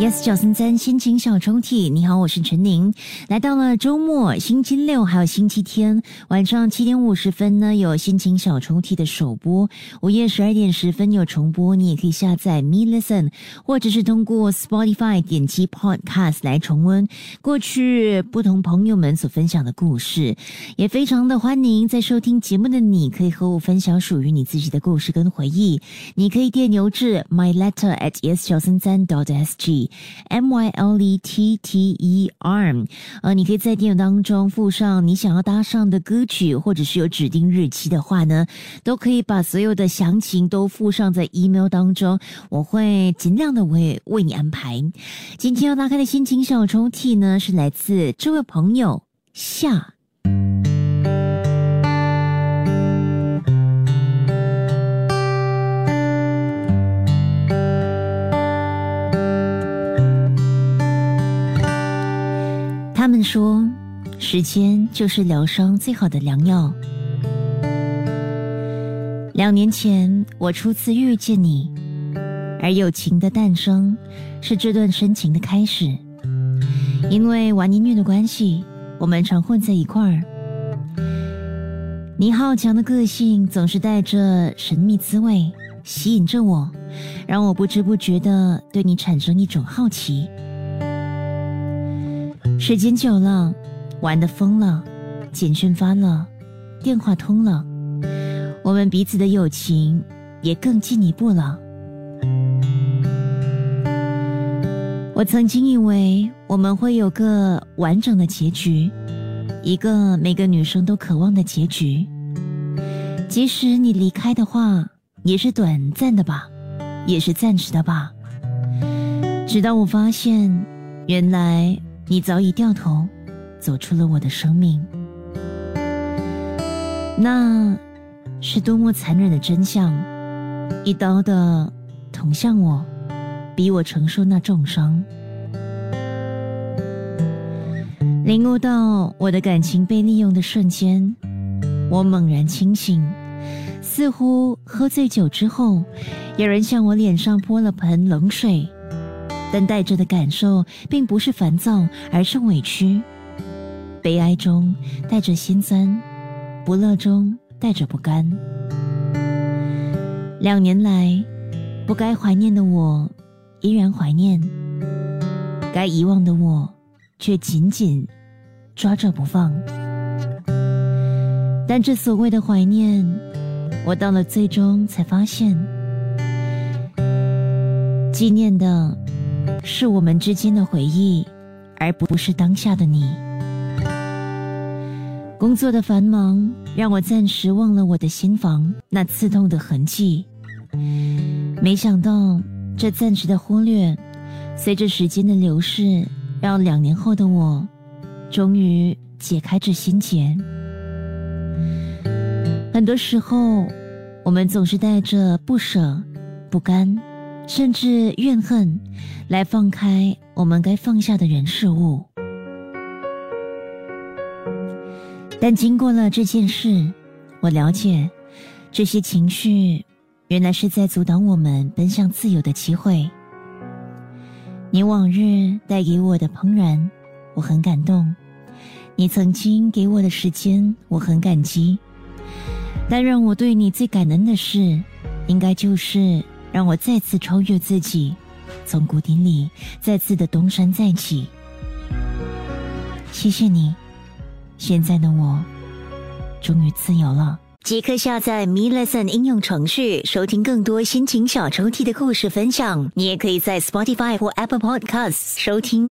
Yes，九三三心情小抽屉，你好，我是陈宁。来到了周末，星期六还有星期天晚上七点五十分呢，有心情小抽屉的首播；午夜十二点十分有重播。你也可以下载 Me Listen，或者是通过 Spotify 点击 Podcast 来重温过去不同朋友们所分享的故事。也非常的欢迎在收听节目的你，可以和我分享属于你自己的故事跟回忆。你可以电邮至 My Letter at yes 九三三 dot sg。M Y L E T T E R，呃，你可以在电影当中附上你想要搭上的歌曲，或者是有指定日期的话呢，都可以把所有的详情都附上在 email 当中，我会尽量的为为你安排。今天要拉开的心情小抽屉呢，是来自这位朋友夏。他们说，时间就是疗伤最好的良药。两年前，我初次遇见你，而友情的诞生是这段深情的开始。因为玩音乐的关系，我们常混在一块儿。你好强的个性总是带着神秘滋味，吸引着我，让我不知不觉的对你产生一种好奇。时间久了，玩的疯了，简讯发了，电话通了，我们彼此的友情也更进一步了。我曾经以为我们会有个完整的结局，一个每个女生都渴望的结局。即使你离开的话，也是短暂的吧，也是暂时的吧。直到我发现，原来。你早已掉头，走出了我的生命，那是多么残忍的真相！一刀的捅向我，逼我承受那重伤。领悟到我的感情被利用的瞬间，我猛然清醒，似乎喝醉酒之后，有人向我脸上泼了盆冷水。但带着的感受并不是烦躁，而是委屈。悲哀中带着心酸，不乐中带着不甘。两年来，不该怀念的我，依然怀念；该遗忘的我，却紧紧抓着不放。但这所谓的怀念，我到了最终才发现，纪念的。是我们之间的回忆，而不是当下的你。工作的繁忙让我暂时忘了我的心房那刺痛的痕迹。没想到这暂时的忽略，随着时间的流逝，让两年后的我，终于解开这心结。很多时候，我们总是带着不舍、不甘。甚至怨恨，来放开我们该放下的人事物。但经过了这件事，我了解，这些情绪原来是在阻挡我们奔向自由的机会。你往日带给我的怦然，我很感动；你曾经给我的时间，我很感激。但让我对你最感恩的事，应该就是。让我再次超越自己，从谷底里再次的东山再起。谢谢你，现在的我终于自由了。即刻下载 Me Lesson 应用程序，收听更多心情小抽屉的故事分享。你也可以在 Spotify 或 Apple Podcasts 收听。